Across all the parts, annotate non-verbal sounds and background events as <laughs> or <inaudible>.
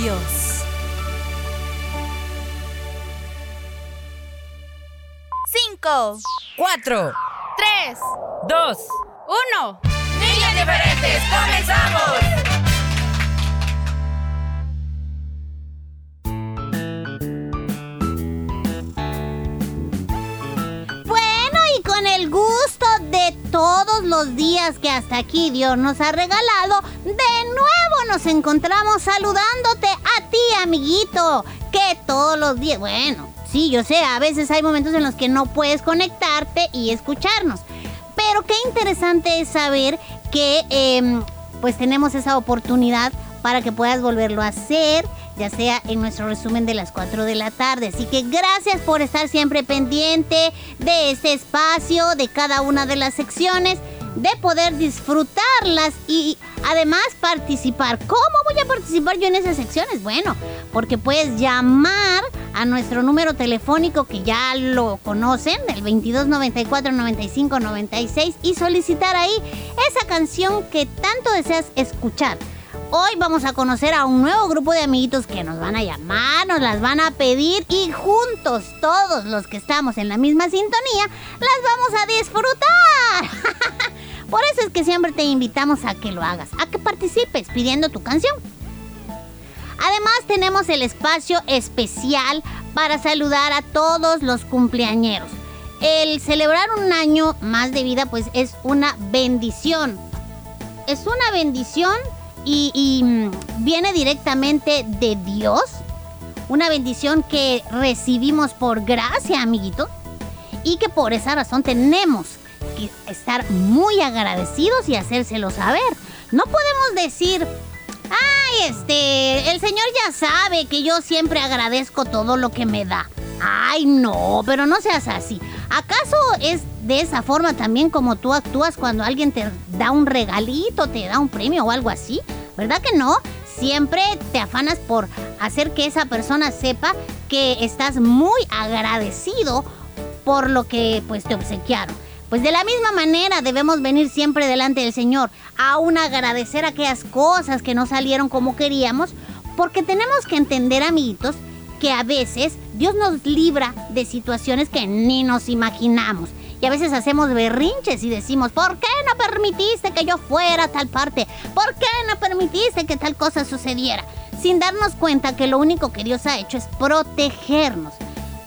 Dios. Cinco, Cuatro, tres, dos. uno. Niños diferentes, comenzamos. Que hasta aquí Dios nos ha regalado, de nuevo nos encontramos saludándote a ti, amiguito, que todos los días, bueno, sí, yo sé, a veces hay momentos en los que no puedes conectarte y escucharnos, pero qué interesante es saber que em, pues tenemos esa oportunidad para que puedas volverlo a hacer, ya sea en nuestro resumen de las 4 de la tarde. Así que gracias por estar siempre pendiente de este espacio, de cada una de las secciones, de poder disfrutarlas y además participar. ¿Cómo voy a participar yo en esas secciones? Bueno, porque puedes llamar a nuestro número telefónico que ya lo conocen, el 2294 95 96 y solicitar ahí esa canción que tanto deseas escuchar. Hoy vamos a conocer a un nuevo grupo de amiguitos que nos van a llamar, nos las van a pedir y juntos, todos los que estamos en la misma sintonía, las vamos a disfrutar. Por eso es que siempre te invitamos a que lo hagas, a que participes pidiendo tu canción. Además tenemos el espacio especial para saludar a todos los cumpleañeros. El celebrar un año más de vida pues es una bendición. Es una bendición y, y, mm, viene directamente de Dios. Una bendición que recibimos por gracia, amiguito. Y que por esa razón tenemos estar muy agradecidos y hacérselo saber. No podemos decir, ay, este, el Señor ya sabe que yo siempre agradezco todo lo que me da. Ay, no, pero no seas así. ¿Acaso es de esa forma también como tú actúas cuando alguien te da un regalito, te da un premio o algo así? ¿Verdad que no? Siempre te afanas por hacer que esa persona sepa que estás muy agradecido por lo que pues te obsequiaron. Pues de la misma manera debemos venir siempre delante del Señor, aún agradecer aquellas cosas que no salieron como queríamos, porque tenemos que entender, amiguitos, que a veces Dios nos libra de situaciones que ni nos imaginamos. Y a veces hacemos berrinches y decimos, ¿por qué no permitiste que yo fuera a tal parte? ¿Por qué no permitiste que tal cosa sucediera? Sin darnos cuenta que lo único que Dios ha hecho es protegernos.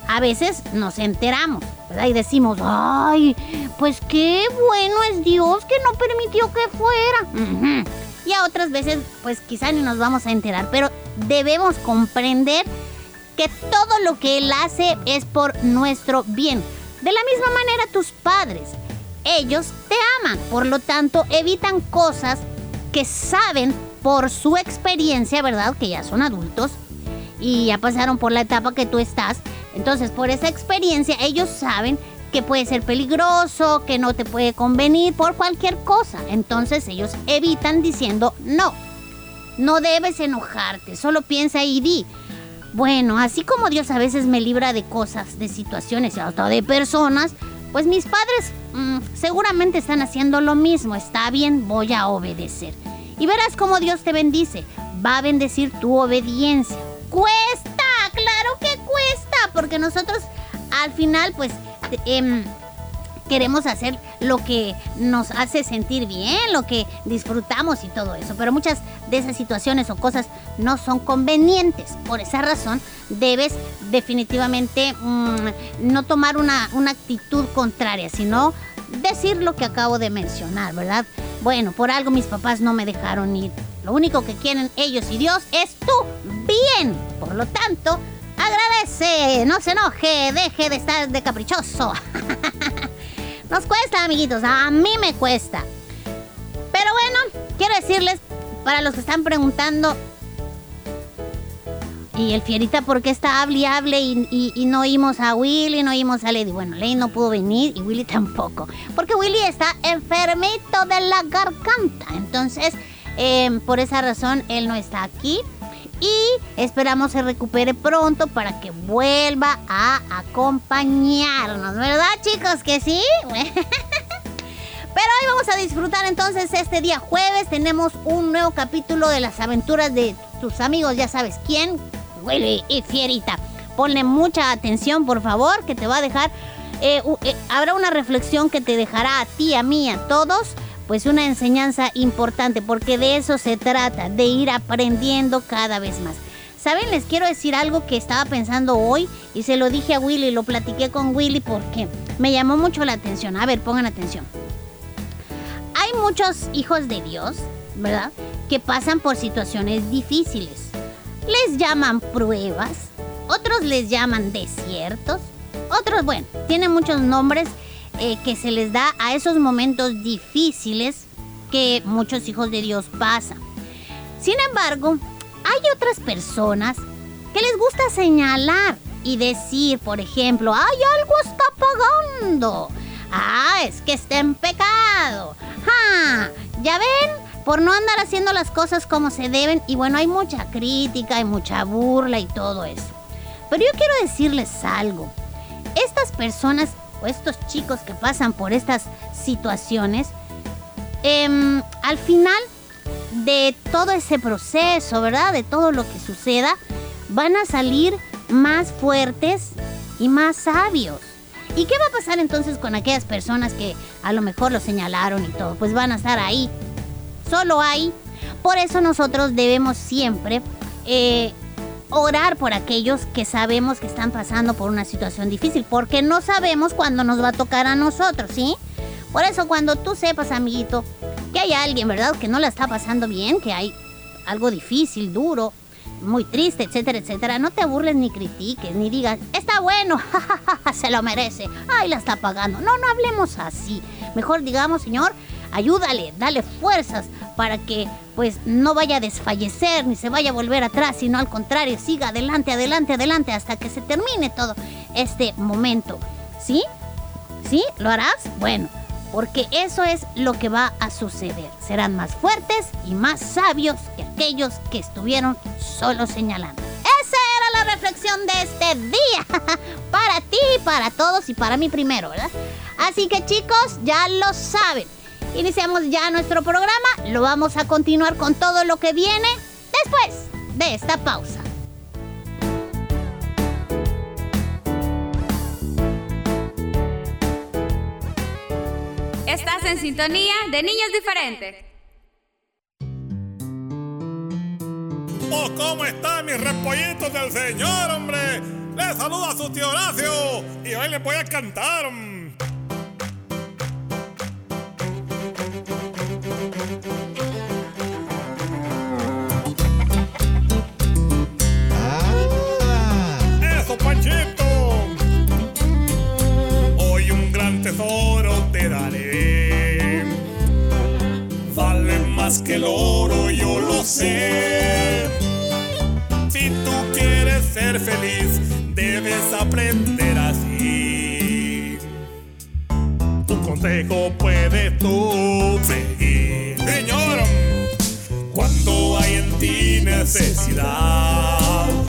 A veces nos enteramos, ¿verdad? Y decimos, ay, pues qué bueno es Dios que no permitió que fuera. Y a otras veces, pues quizá ni nos vamos a enterar, pero debemos comprender que todo lo que Él hace es por nuestro bien. De la misma manera tus padres, ellos te aman, por lo tanto evitan cosas que saben por su experiencia, ¿verdad? Que ya son adultos y ya pasaron por la etapa que tú estás. Entonces, por esa experiencia, ellos saben que puede ser peligroso, que no te puede convenir por cualquier cosa. Entonces, ellos evitan diciendo no. No debes enojarte, solo piensa y di. Bueno, así como Dios a veces me libra de cosas, de situaciones y hasta de personas, pues mis padres mm, seguramente están haciendo lo mismo. Está bien, voy a obedecer. Y verás cómo Dios te bendice. Va a bendecir tu obediencia. Cuesta, claro que cuesta, porque nosotros al final pues em, queremos hacer lo que nos hace sentir bien, lo que disfrutamos y todo eso. Pero muchas de esas situaciones o cosas no son convenientes. Por esa razón debes definitivamente mm, no tomar una, una actitud contraria, sino decir lo que acabo de mencionar, ¿verdad? Bueno, por algo mis papás no me dejaron ir. Lo único que quieren ellos y Dios es tu bien. Por lo tanto, agradece, no se enoje, deje de estar de caprichoso. <laughs> Nos cuesta, amiguitos, a mí me cuesta. Pero bueno, quiero decirles, para los que están preguntando, y el Fierita, ¿por qué está hable y hable y, no oímos a Willy, no oímos a Lady? Bueno, Lady no pudo venir y Willy tampoco. Porque Willy está enfermito de la garganta. Entonces, em, por esa razón, él no está aquí. Y esperamos se recupere pronto para que vuelva a acompañarnos. ¿Verdad, chicos? ¿Que sí? <laughs> Pero hoy vamos a disfrutar entonces este día jueves. Tenemos un nuevo capítulo de las aventuras de tus amigos, ya sabes quién, Willy y Fierita. Ponle mucha atención, por favor, que te va a dejar. Eh, eh, habrá una reflexión que te dejará a ti, a mí, a todos, pues una enseñanza importante, porque de eso se trata, de ir aprendiendo cada vez más. ¿Saben? Les quiero decir algo que estaba pensando hoy y se lo dije a Willy, lo platiqué con Willy porque me llamó mucho la atención. A ver, pongan atención. Hay muchos hijos de Dios, ¿verdad? Que pasan por situaciones difíciles les llaman pruebas, otros les llaman desiertos, otros, bueno, tienen muchos nombres eh, que se les da a esos momentos difíciles que muchos hijos de Dios pasan. Sin embargo, hay otras personas que les gusta señalar y decir, por ejemplo, ¡ay, algo está pagando! ¡Ah, es que está en pecado! ¡Ja! ¿Ya ven? por no andar haciendo las cosas como se deben. Y bueno, hay mucha crítica, hay mucha burla y todo eso. Pero yo quiero decirles algo. Estas personas estos chicos que pasan por estas situaciones, em, al final de todo ese proceso, ¿verdad? De todo lo que suceda, van a salir más fuertes y más sabios. ¿Y qué va a pasar entonces con aquellas personas que a lo mejor lo señalaron y todo? Pues van a estar ahí solo hay. Por eso nosotros debemos siempre eh, orar por aquellos que sabemos que están pasando por una situación difícil, porque no sabemos cuándo nos va a tocar a nosotros, ¿sí? Por eso cuando tú sepas, amiguito, que hay alguien, ¿verdad? Que no la está pasando bien, que hay algo difícil, duro, muy triste, etcétera, etcétera, no te burles ni critiques, ni digas, está bueno, <laughs> se lo merece, ay, la está pagando. No, no hablemos así. Mejor digamos, Señor, ayúdale, dale fuerzas para que pues no vaya a desfallecer ni se vaya a volver atrás, sino al contrario, siga adelante, adelante, adelante hasta que se termine todo este momento. ¿Sí? ¿Sí? ¿Lo harás? Bueno, porque eso es lo que va a suceder. Serán más fuertes y más sabios que aquellos que estuvieron solo señalando. Esa era la reflexión de este día. <laughs> para ti, para todos y para mí primero, ¿verdad? Así que chicos, ya lo saben. Iniciamos ya nuestro programa, lo vamos a continuar con todo lo que viene después de esta pausa. Estás en sintonía de Niños Diferentes. Oh, ¿cómo están mis repollitos del Señor, hombre? Les saluda su tío Horacio y hoy les voy a cantar. Que el oro, yo lo sé. Si tú quieres ser feliz, debes aprender así. Tu consejo puedes tú seguir. Necesidad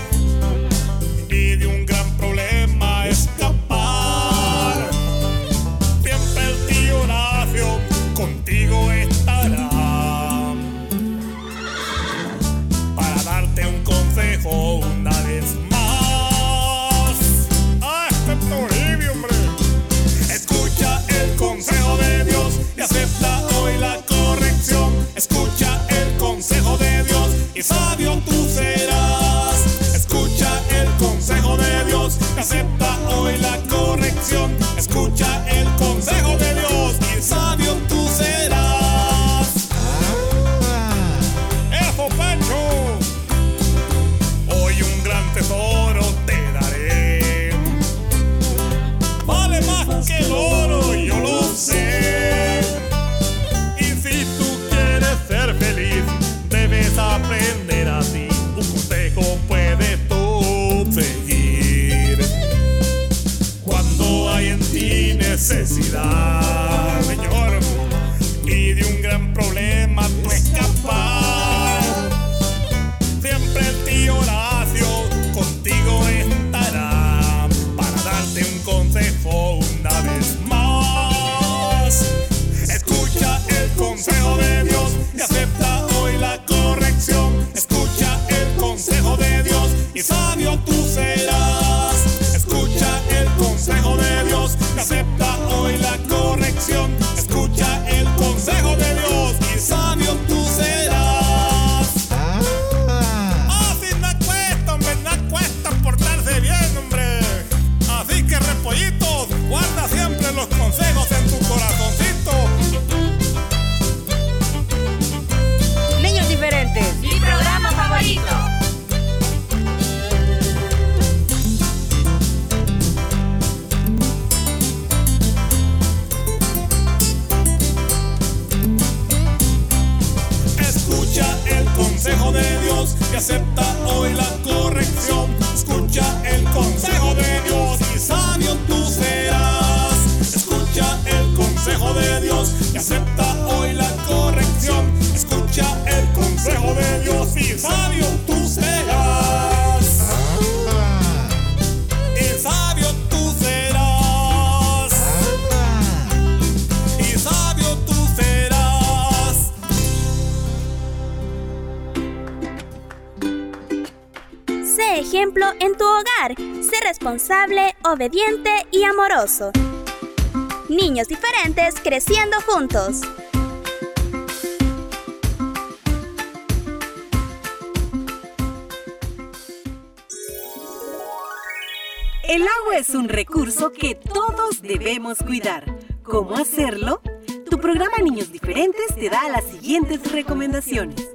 responsable, obediente y amoroso. Niños diferentes creciendo juntos. El agua es un recurso que todos debemos cuidar. ¿Cómo hacerlo? Tu programa Niños Diferentes te da las siguientes recomendaciones.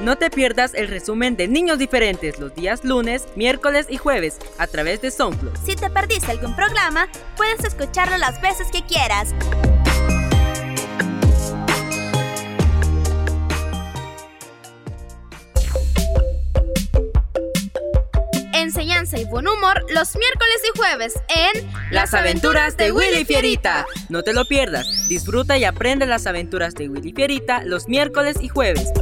No te pierdas el resumen de Niños Diferentes los días lunes, miércoles y jueves a través de SoundCloud. Si te perdiste algún programa, puedes escucharlo las veces que quieras. Enseñanza y buen humor los miércoles y jueves en Las aventuras de Willy Fierita. No te lo pierdas. Disfruta y aprende las aventuras de Willy Fierita los miércoles y jueves.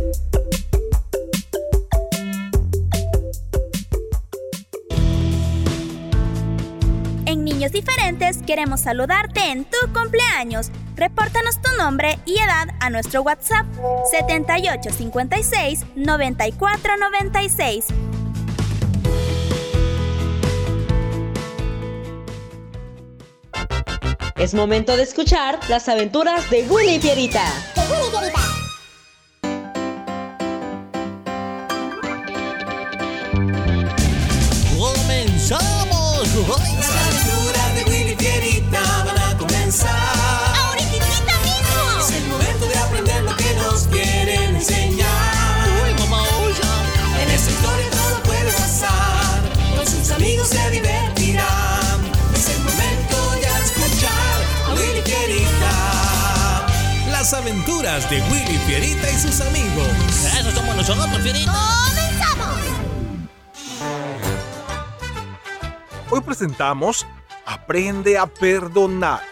Diferentes queremos saludarte en tu cumpleaños. Repórtanos tu nombre y edad a nuestro WhatsApp 7856 9496. Es momento de escuchar las aventuras de Willy Fierita. ¡Comenzamos! De Willy Fierita y sus amigos. Eso somos nosotros, Fierita. ¡Comenzamos! Hoy presentamos Aprende a perdonar.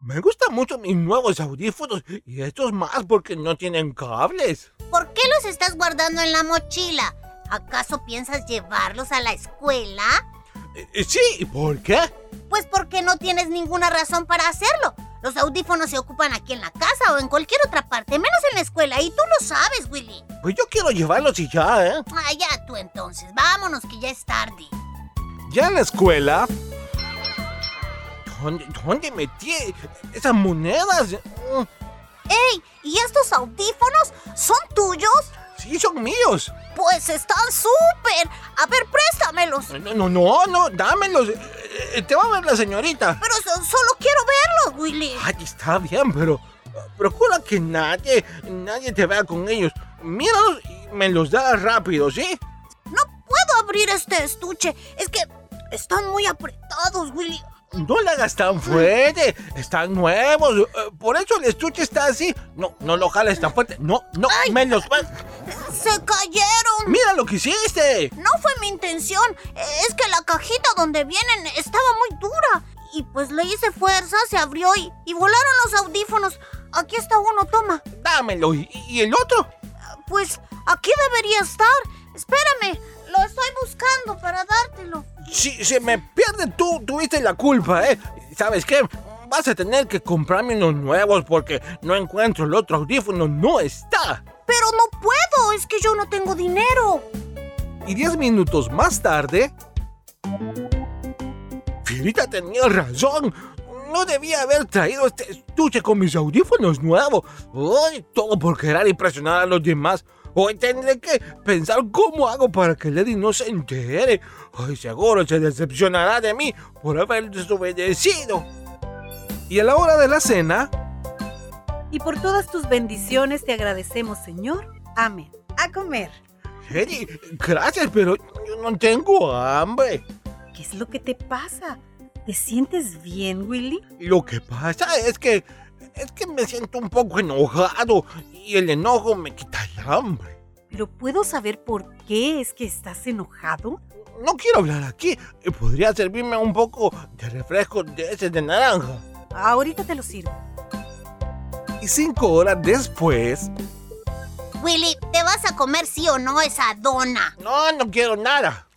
Me gustan mucho mis nuevos audífonos y estos más porque no tienen cables. ¿Por qué los estás guardando en la mochila? ¿Acaso piensas llevarlos a la escuela? Eh, Sí, ¿y ¿por qué? Pues porque no tienes ninguna razón para hacerlo. Los audífonos se ocupan aquí en la casa o en cualquier otra parte, menos en la escuela, y tú lo sabes, Willy. Pues yo quiero llevarlos y ya, ¿eh? Ah, ya tú entonces, vámonos que ya es tarde. Ya en la escuela. ¿Dónde, dónde metí esas monedas? ¡Ey! ¿Y estos audífonos son tuyos? Sí, son míos. Pues están súper. A ver, préstamelos. No, no, no, no, dámelos. Eh, eh, Te va a ver la señorita. Pero so- solo quiero verlos, Willy. Ay, está bien, pero procura que nadie, nadie te vea con ellos. Míralos y me los das rápido, ¿sí? No puedo abrir este estuche. Es que están muy apretados, Willy. No le hagas tan fuerte. Están nuevos. eh, Por eso el estuche está así. No, no lo jales tan fuerte. No, no, me los vas. Se cayeron. Mira lo que hiciste. No fue mi intención. Es que la cajita donde vienen estaba muy dura. Y pues le hice fuerza, se abrió y, y volaron los audífonos. Aquí está uno, toma. Dámelo. ¿Y, y el otro? Pues aquí debería estar. Espérame, lo estoy buscando para dártelo. Si se me pierde tú, tuviste la culpa, ¿eh? ¿Sabes qué? Vas a tener que comprarme unos nuevos porque no encuentro el otro audífono. No está. Pero no puedo, es que yo no tengo dinero. Y diez minutos más tarde... Fierita tenía razón. No debía haber traído este estuche con mis audífonos nuevos. Ay, todo por querer impresionar a los demás. Hoy tendré que pensar cómo hago para que Lady no se entere. Ay, seguro se decepcionará de mí por haber desobedecido. Y a la hora de la cena, Y por todas tus bendiciones te agradecemos, Señor. Amén. A comer. Lady, gracias, pero yo no tengo hambre. ¿Qué es lo que te pasa? ¿Te sientes bien, Willy? Lo que pasa es que es que me siento un poco enojado y el enojo me quita el hambre. ¿Pero puedo saber por qué es que estás enojado? No quiero hablar aquí. ¿Podría servirme un poco de refresco de ese de naranja? Ahorita te lo sirvo. Y cinco horas después... Willy, ¿te vas a comer sí o no esa dona? No, no quiero nada.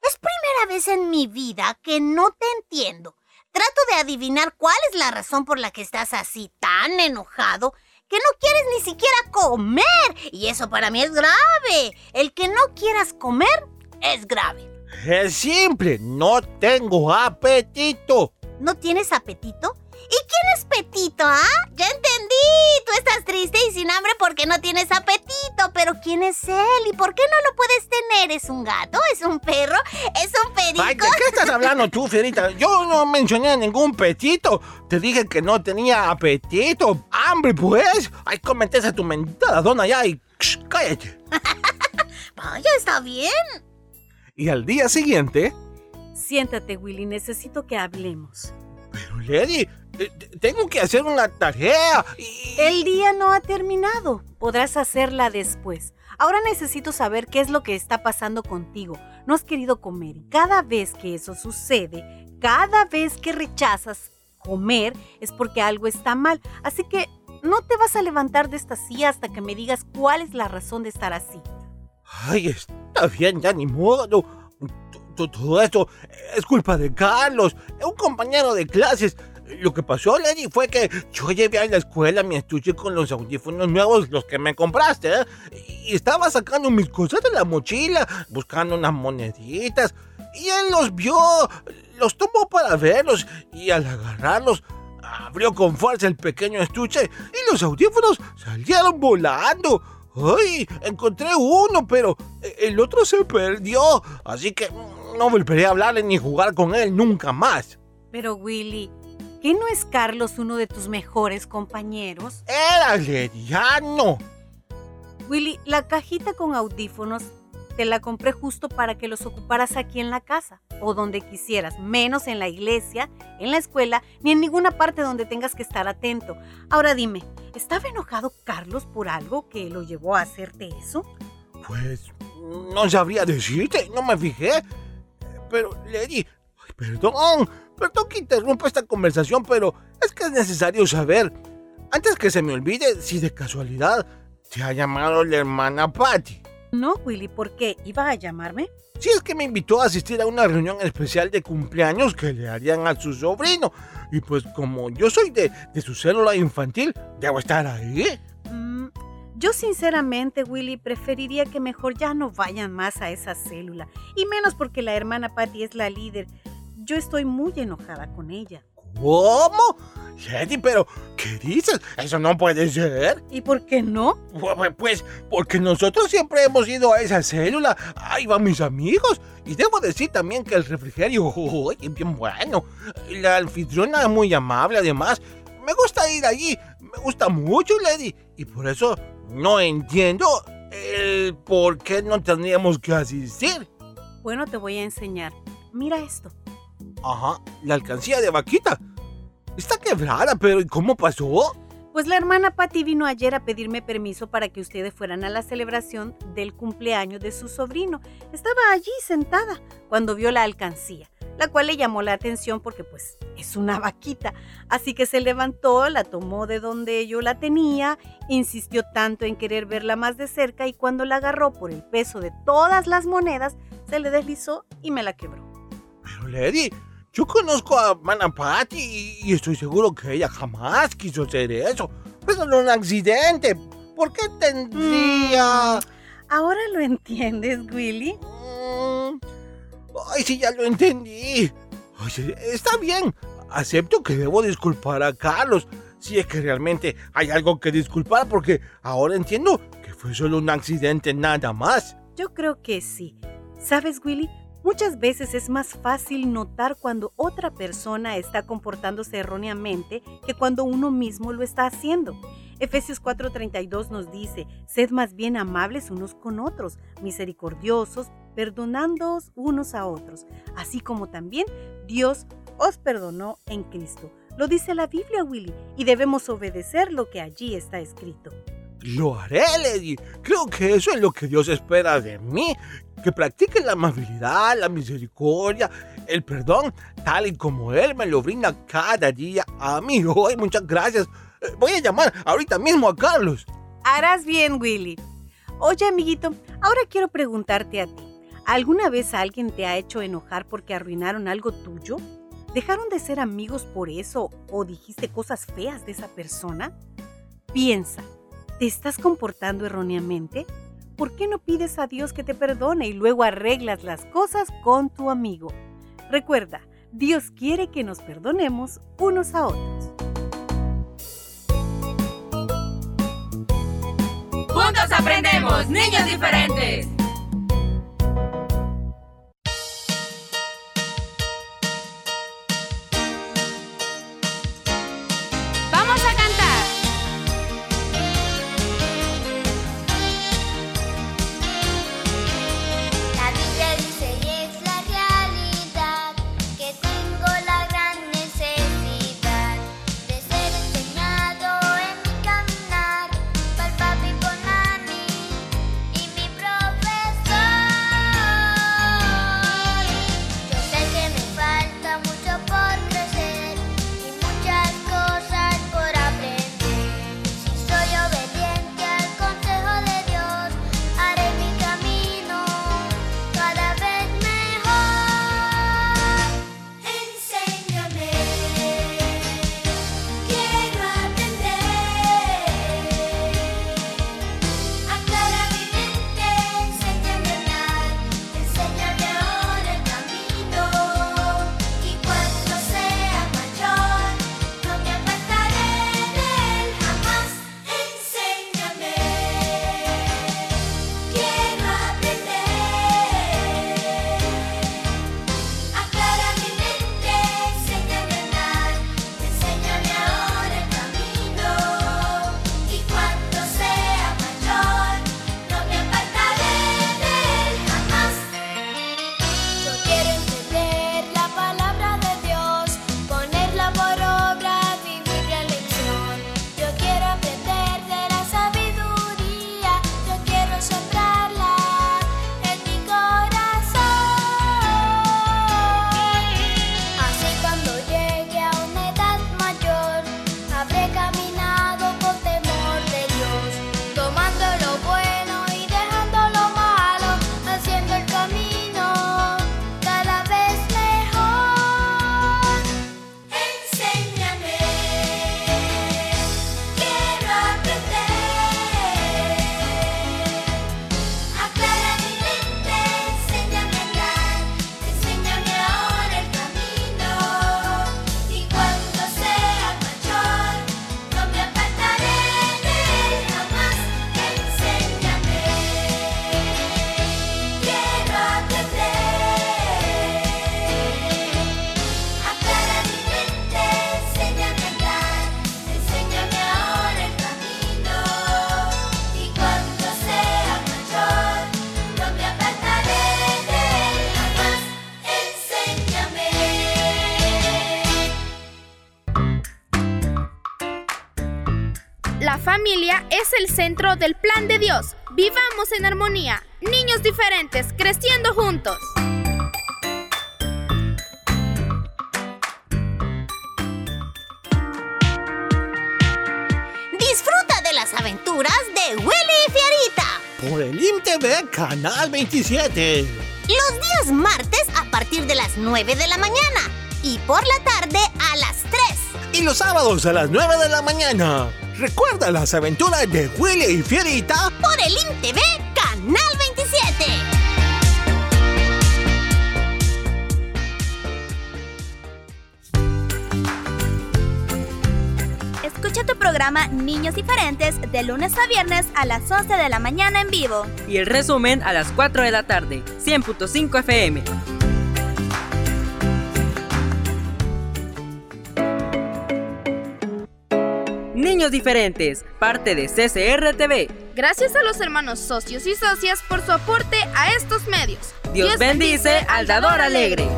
Es primera vez en mi vida que no te entiendo. Trato de adivinar cuál es la razón por la que estás así tan enojado que no quieres ni siquiera comer. Y eso para mí es grave. El que no quieras comer es grave. Es simple, no tengo apetito. ¿No tienes apetito? ¿Y quién es porque no tienes apetito. Pero ¿quién es él? ¿Y por qué no lo puedes tener? ¿Es un gato? ¿Es un perro? ¿Es un perico? Ay, ¿de qué estás hablando tú, Fierita? Yo no mencioné ningún petito. Te dije que no tenía apetito. Hambre, pues. Ay, cómete esa tu mentada dona ya y ksh, cállate. <laughs> Vaya, está bien. Y al día siguiente... Siéntate, Willy. Necesito que hablemos. Pero, Lady, tengo que hacer una tarea. Y... El día no ha terminado. Podrás hacerla después. Ahora necesito saber qué es lo que está pasando contigo. No has querido comer y cada vez que eso sucede, cada vez que rechazas comer es porque algo está mal. Así que no te vas a levantar de esta silla hasta que me digas cuál es la razón de estar así. Ay, está bien, ya ni modo. Todo esto es culpa de Carlos, un compañero de clases. Lo que pasó, Lady, fue que yo llevé a la escuela mi estuche con los audífonos nuevos, los que me compraste, ¿eh? y estaba sacando mis cosas de la mochila, buscando unas moneditas, y él los vio, los tomó para verlos, y al agarrarlos, abrió con fuerza el pequeño estuche, y los audífonos salieron volando. ¡Ay! Encontré uno, pero el otro se perdió. Así que no volveré a hablarle ni jugar con él nunca más. Pero Willy, ¿qué no es Carlos uno de tus mejores compañeros? Era Lediano. Willy, la cajita con audífonos Te la compré justo para que los ocuparas aquí en la casa o donde quisieras, menos en la iglesia, en la escuela, ni en ninguna parte donde tengas que estar atento. Ahora dime, ¿estaba enojado Carlos por algo que lo llevó a hacerte eso? Pues no sabría decirte, no me fijé. Pero, Lady, perdón, perdón que interrumpa esta conversación, pero es que es necesario saber. Antes que se me olvide, si de casualidad te ha llamado la hermana Patty. No, Willy, ¿por qué? ¿Iba a llamarme? Si es que me invitó a asistir a una reunión especial de cumpleaños que le harían a su sobrino. Y pues como yo soy de, de su célula infantil, debo estar ahí. Mm, yo sinceramente, Willy, preferiría que mejor ya no vayan más a esa célula. Y menos porque la hermana Patty es la líder. Yo estoy muy enojada con ella. ¿Cómo? Lady, pero ¿qué dices? Eso no puede ser. ¿Y por qué no? Pues porque nosotros siempre hemos ido a esa célula. Ahí van mis amigos. Y debo decir también que el refrigerio <laughs> es bien bueno. La anfitriona es muy amable además. Me gusta ir allí. Me gusta mucho, Lady. Y por eso no entiendo el por qué no tendríamos que asistir. Bueno, te voy a enseñar. Mira esto. Ajá, la alcancía de vaquita. Está quebrada, pero ¿cómo pasó? Pues la hermana Patty vino ayer a pedirme permiso para que ustedes fueran a la celebración del cumpleaños de su sobrino. Estaba allí sentada cuando vio la alcancía, la cual le llamó la atención porque pues es una vaquita. Así que se levantó, la tomó de donde yo la tenía, insistió tanto en querer verla más de cerca y cuando la agarró por el peso de todas las monedas, se le deslizó y me la quebró. Pero Lady, yo conozco a Manapati y estoy seguro que ella jamás quiso hacer eso. Es solo un accidente. ¿Por qué tendría...? Mm, ¿Ahora lo entiendes, Willy? Mm, ay, sí, ya lo entendí. Oye, está bien. Acepto que debo disculpar a Carlos. Si es que realmente hay algo que disculpar, porque ahora entiendo que fue solo un accidente nada más. Yo creo que sí. ¿Sabes, Willy? Muchas veces es más fácil notar cuando otra persona está comportándose erróneamente que cuando uno mismo lo está haciendo. Efesios 4:32 nos dice, sed más bien amables unos con otros, misericordiosos, perdonándoos unos a otros, así como también Dios os perdonó en Cristo. Lo dice la Biblia, Willy, y debemos obedecer lo que allí está escrito. Lo haré, Lady. Creo que eso es lo que Dios espera de mí. Que practique la amabilidad, la misericordia, el perdón, tal y como Él me lo brinda cada día a mí. <laughs> Hoy, muchas gracias. Eh, voy a llamar ahorita mismo a Carlos. Harás bien, Willy. Oye, amiguito, ahora quiero preguntarte a ti. ¿Alguna vez alguien te ha hecho enojar porque arruinaron algo tuyo? ¿Dejaron de ser amigos por eso o dijiste cosas feas de esa persona? Piensa, ¿Te estás comportando erróneamente? ¿Por qué no pides a Dios que te perdone y luego arreglas las cosas con tu amigo? Recuerda, Dios quiere que nos perdonemos unos a otros. Juntos aprendemos, niños diferentes. Familia es el centro del plan de Dios. Vivamos en armonía, niños diferentes, creciendo juntos. Disfruta de las aventuras de Willy y Fierita. Por el IMTV Canal 27. Los días martes a partir de las 9 de la mañana y por la tarde a las 3. Y los sábados a las 9 de la mañana. Recuerda las aventuras de Willy y Fierita por el IMTV Canal 27. Escucha tu programa Niños Diferentes de lunes a viernes a las 11 de la mañana en vivo. Y el resumen a las 4 de la tarde, 100.5 FM. Niños Diferentes, parte de CCR TV. Gracias a los hermanos socios y socias por su aporte a estos medios. Dios, bendice al dador alegre.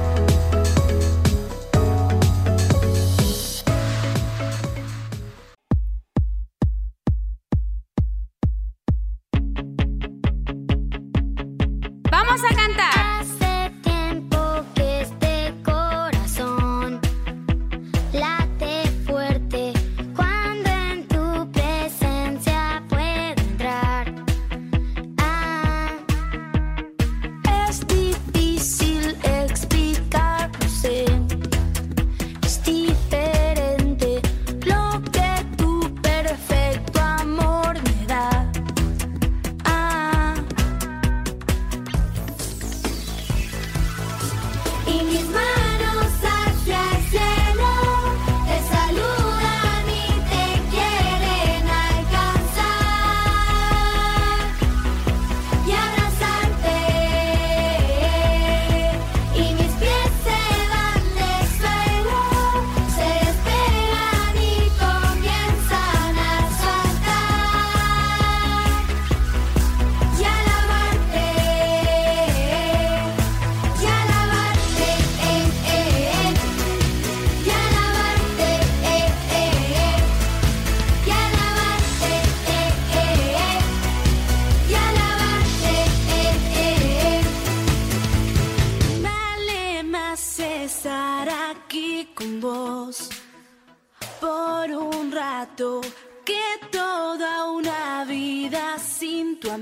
Y mis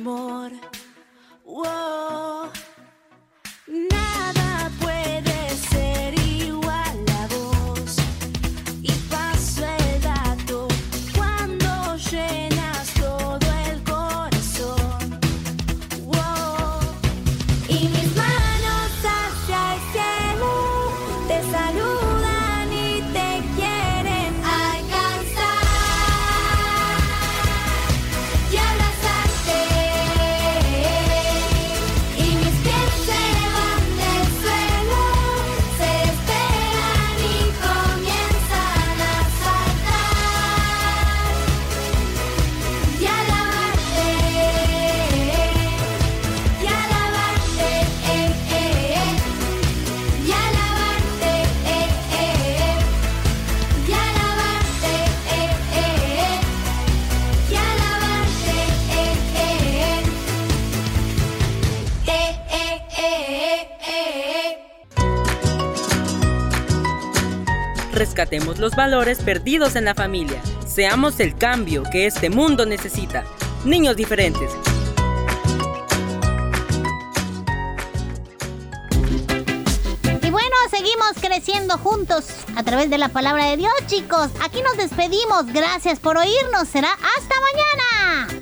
amor. Uou. Rescatemos los valores perdidos en la familia. Seamos el cambio que este mundo necesita. Niños diferentes. Y bueno, seguimos creciendo juntos a través de la palabra de Dios, chicos. Aquí nos despedimos. Gracias por oírnos. Será hasta mañana.